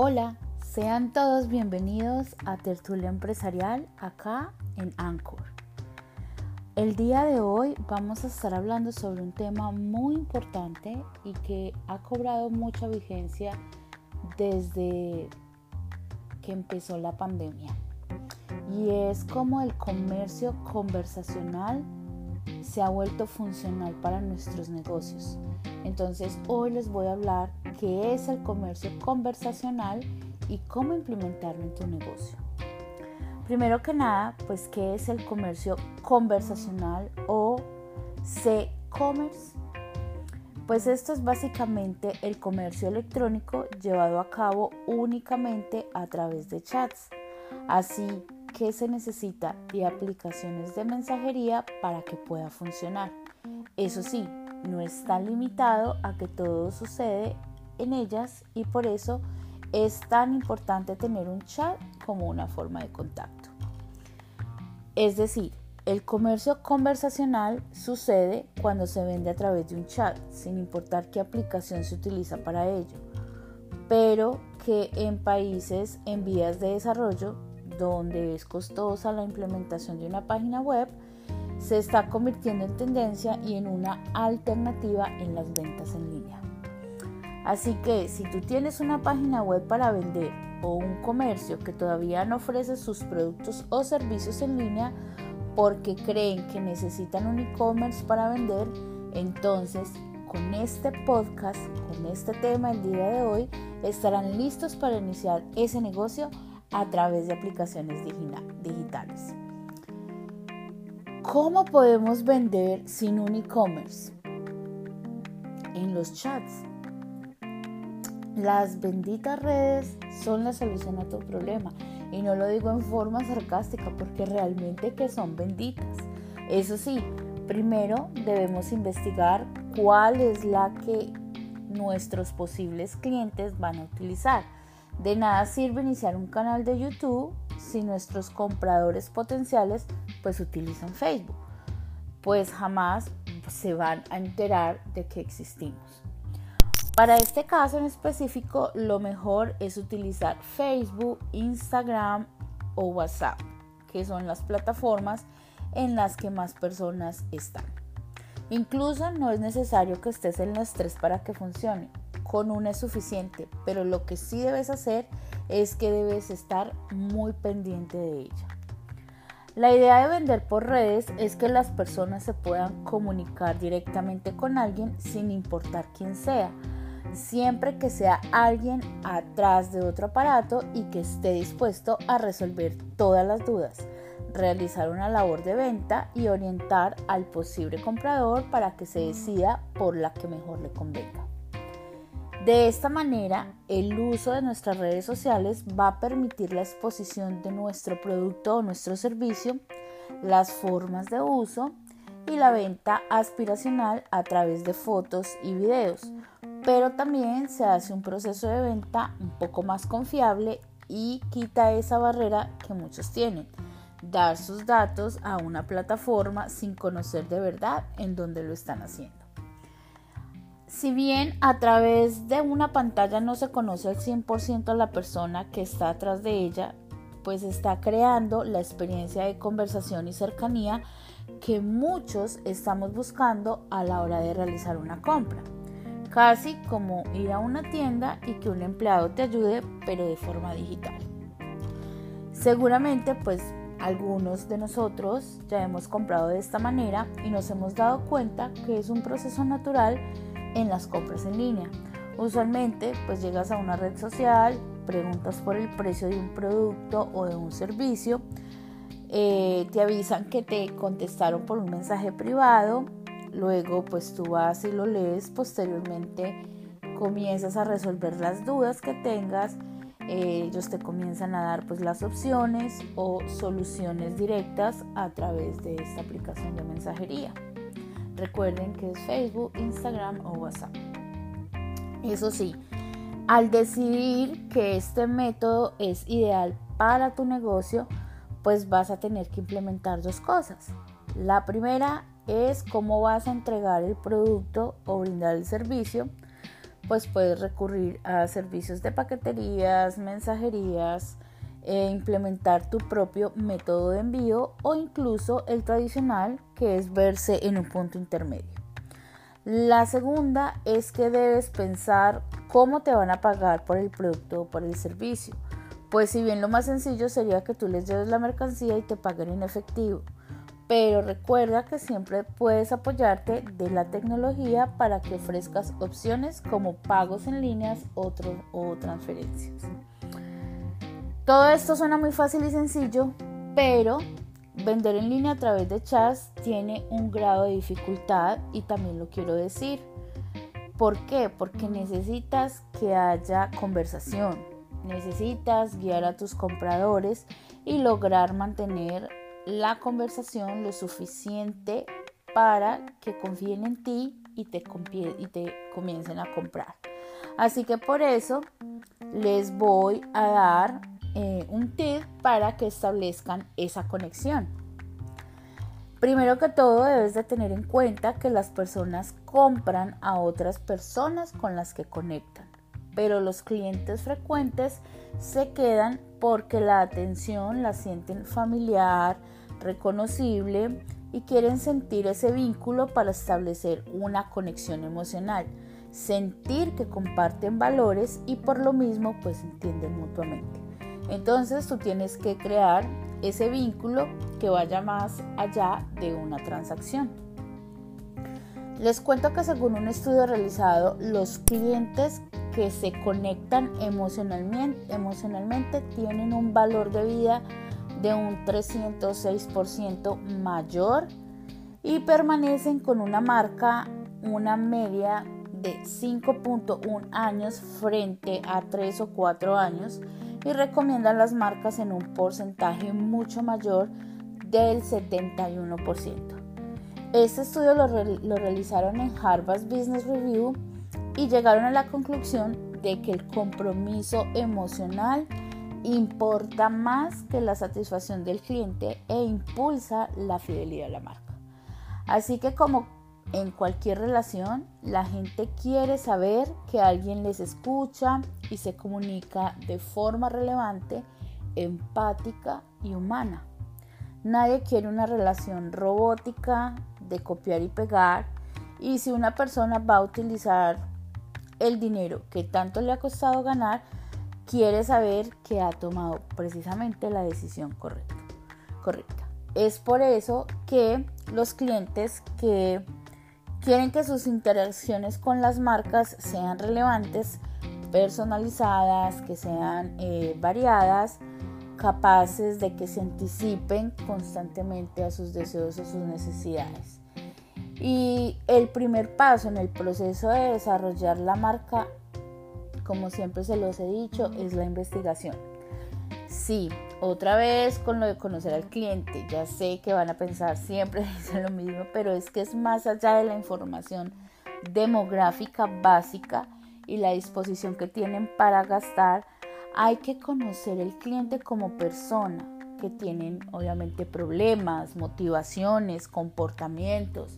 Hola, sean todos bienvenidos a Tertulia Empresarial acá en Anchor. El día de hoy vamos a estar hablando sobre un tema muy importante y que ha cobrado mucha vigencia desde que empezó la pandemia. Y es como el comercio conversacional se ha vuelto funcional para nuestros negocios. Entonces hoy les voy a hablar qué es el comercio conversacional y cómo implementarlo en tu negocio. Primero que nada, pues qué es el comercio conversacional o C-commerce. Pues esto es básicamente el comercio electrónico llevado a cabo únicamente a través de chats. Así que se necesita de aplicaciones de mensajería para que pueda funcionar. Eso sí, no está limitado a que todo sucede en ellas y por eso es tan importante tener un chat como una forma de contacto. Es decir, el comercio conversacional sucede cuando se vende a través de un chat, sin importar qué aplicación se utiliza para ello, pero que en países en vías de desarrollo, donde es costosa la implementación de una página web, se está convirtiendo en tendencia y en una alternativa en las ventas en línea. Así que si tú tienes una página web para vender o un comercio que todavía no ofrece sus productos o servicios en línea porque creen que necesitan un e-commerce para vender, entonces con este podcast, con este tema el día de hoy, estarán listos para iniciar ese negocio a través de aplicaciones digitales. ¿Cómo podemos vender sin un e-commerce? En los chats. Las benditas redes son la solución a tu problema. Y no lo digo en forma sarcástica porque realmente que son benditas. Eso sí, primero debemos investigar cuál es la que nuestros posibles clientes van a utilizar. De nada sirve iniciar un canal de YouTube si nuestros compradores potenciales pues utilizan Facebook, pues jamás se van a enterar de que existimos. Para este caso en específico, lo mejor es utilizar Facebook, Instagram o WhatsApp, que son las plataformas en las que más personas están. Incluso no es necesario que estés en las tres para que funcione. Con una es suficiente, pero lo que sí debes hacer es que debes estar muy pendiente de ella. La idea de vender por redes es que las personas se puedan comunicar directamente con alguien sin importar quién sea, siempre que sea alguien atrás de otro aparato y que esté dispuesto a resolver todas las dudas, realizar una labor de venta y orientar al posible comprador para que se decida por la que mejor le convenga. De esta manera, el uso de nuestras redes sociales va a permitir la exposición de nuestro producto o nuestro servicio, las formas de uso y la venta aspiracional a través de fotos y videos. Pero también se hace un proceso de venta un poco más confiable y quita esa barrera que muchos tienen, dar sus datos a una plataforma sin conocer de verdad en dónde lo están haciendo. Si bien a través de una pantalla no se conoce al 100% a la persona que está atrás de ella, pues está creando la experiencia de conversación y cercanía que muchos estamos buscando a la hora de realizar una compra. Casi como ir a una tienda y que un empleado te ayude, pero de forma digital. Seguramente, pues algunos de nosotros ya hemos comprado de esta manera y nos hemos dado cuenta que es un proceso natural en las compras en línea. Usualmente pues llegas a una red social, preguntas por el precio de un producto o de un servicio, eh, te avisan que te contestaron por un mensaje privado, luego pues tú vas y lo lees, posteriormente comienzas a resolver las dudas que tengas, eh, ellos te comienzan a dar pues las opciones o soluciones directas a través de esta aplicación de mensajería. Recuerden que es Facebook, Instagram o WhatsApp. Eso sí, al decidir que este método es ideal para tu negocio, pues vas a tener que implementar dos cosas. La primera es cómo vas a entregar el producto o brindar el servicio. pues puedes recurrir a servicios de paqueterías, mensajerías, e implementar tu propio método de envío o incluso el tradicional que es verse en un punto intermedio. La segunda es que debes pensar cómo te van a pagar por el producto o por el servicio. Pues si bien lo más sencillo sería que tú les lleves la mercancía y te paguen en efectivo, pero recuerda que siempre puedes apoyarte de la tecnología para que ofrezcas opciones como pagos en líneas o transferencias. Todo esto suena muy fácil y sencillo, pero vender en línea a través de chats tiene un grado de dificultad y también lo quiero decir. ¿Por qué? Porque necesitas que haya conversación, necesitas guiar a tus compradores y lograr mantener la conversación lo suficiente para que confíen en ti y te, y te comiencen a comprar. Así que por eso les voy a dar eh, un tip para que establezcan esa conexión. Primero que todo debes de tener en cuenta que las personas compran a otras personas con las que conectan, pero los clientes frecuentes se quedan porque la atención la sienten familiar, reconocible y quieren sentir ese vínculo para establecer una conexión emocional, sentir que comparten valores y por lo mismo pues entienden mutuamente. Entonces tú tienes que crear ese vínculo que vaya más allá de una transacción. Les cuento que según un estudio realizado, los clientes que se conectan emocionalmente, tienen un valor de vida de un 306% mayor y permanecen con una marca una media de 5.1 años frente a 3 o 4 años y recomiendan las marcas en un porcentaje mucho mayor del 71%. Este estudio lo, realizaron en Harvard Business Review y llegaron a la conclusión de que el compromiso emocional importa más que la satisfacción del cliente e impulsa la fidelidad a la marca. Así que como en cualquier relación, la gente quiere saber que alguien les escucha y se comunica de forma relevante, empática y humana. Nadie quiere una relación robótica de copiar y pegar y si una persona va a utilizar el dinero que tanto le ha costado ganar, quiere saber que ha tomado precisamente la decisión correcta. correcta. Es por eso que los clientes que quieren que sus interacciones con las marcas sean relevantes, personalizadas, que sean eh, variadas, capaces de que se anticipen constantemente a sus deseos o sus necesidades. Y el primer paso en el proceso de desarrollar la marca, como siempre se los he dicho, es la investigación. Sí, otra vez con lo de conocer al cliente. Ya sé que van a pensar siempre dicen lo mismo, pero es que es más allá de la información demográfica básica y la disposición que tienen para gastar. Hay que conocer el cliente como persona, que tienen obviamente problemas, motivaciones, comportamientos,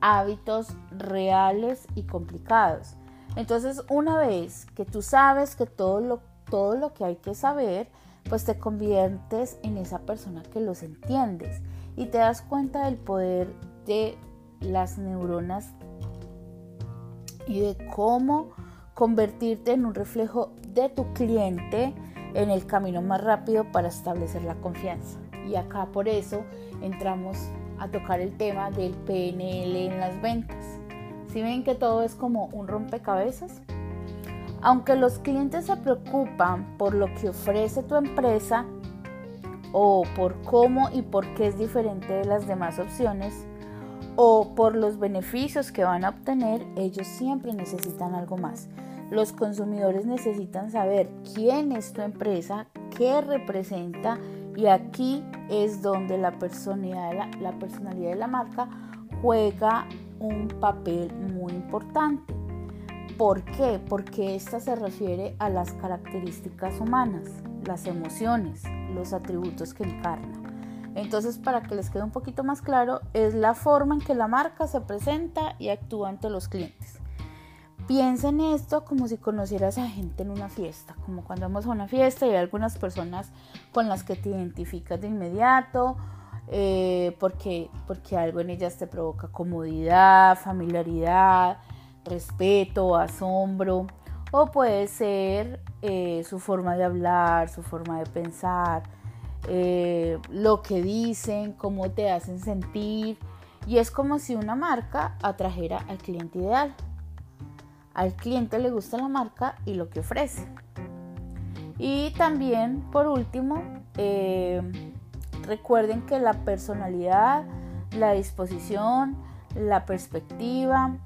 hábitos reales y complicados. Entonces, una vez que tú sabes que todo lo, todo lo que hay que saber, pues te conviertes en esa persona que los entiendes y te das cuenta del poder de las neuronas y de cómo convertirte en un reflejo de tu cliente en el camino más rápido para establecer la confianza. Y acá por eso entramos a tocar el tema del PNL en las ventas. Si ven que todo es como un rompecabezas, aunque los clientes se preocupan por lo que ofrece tu empresa o por cómo y por qué es diferente de las demás opciones o por los beneficios que van a obtener, ellos siempre necesitan algo más. Los consumidores necesitan saber quién es tu empresa, qué representa y aquí es donde la personalidad de la, marca juega un papel muy importante. ¿Por qué? Porque esta se refiere a las características humanas, las emociones, los atributos que encarna. Entonces, para que les quede un poquito más claro, es la forma en que la marca se presenta y actúa ante los clientes. Piensa en esto como si conocieras a gente en una fiesta, como cuando vamos a una fiesta y hay algunas personas con las que te identificas de inmediato, eh, porque, porque algo en ellas te provoca comodidad, familiaridad, respeto, asombro, o puede ser eh, su forma de hablar, su forma de pensar, eh, lo que dicen, cómo te hacen sentir, y es como si una marca atrajera al cliente ideal. Al cliente le gusta la marca y lo que ofrece. Y también, por último, eh, recuerden que la personalidad, la disposición, la perspectiva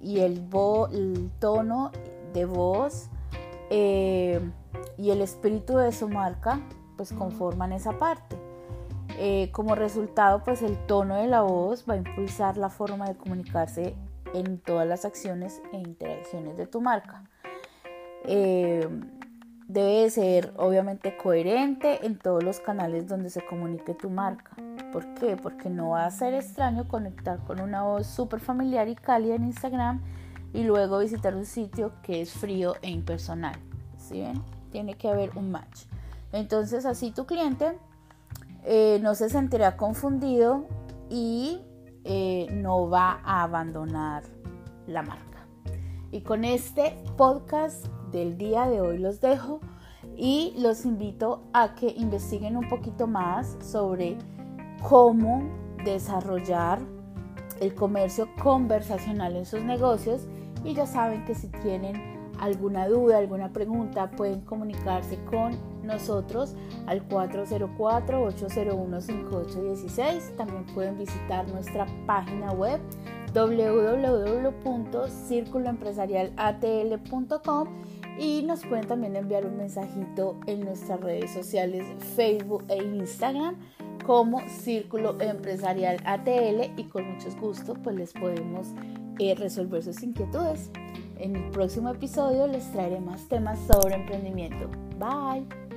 y el, tono de voz eh, y el espíritu de su marca, pues conforman esa parte. Eh, como resultado, pues el tono de la voz va a impulsar la forma de comunicarse en todas las acciones e interacciones de tu marca. Eh, debe ser obviamente coherente en todos los canales donde se comunique tu marca. ¿Por qué? Porque no va a ser extraño conectar con una voz súper familiar y cálida en Instagram y luego visitar un sitio que es frío e impersonal. ¿Sí ven? Tiene que haber un match. Entonces así tu cliente eh, no se sentirá confundido y eh, no va a abandonar la marca. Y con este podcast del día de hoy los dejo y los invito a que investiguen un poquito más sobre cómo desarrollar el comercio conversacional en sus negocios y ya saben que si tienen alguna duda, alguna pregunta, pueden comunicarse con nosotros al 404-801-5816. También pueden visitar nuestra página web www.circuloempresarialatl.com y nos pueden también enviar un mensajito en nuestras redes sociales Facebook e Instagram como Círculo Empresarial ATL y con mucho gusto pues les podemos eh, resolver sus inquietudes. En el próximo episodio les traeré más temas sobre emprendimiento. Bye.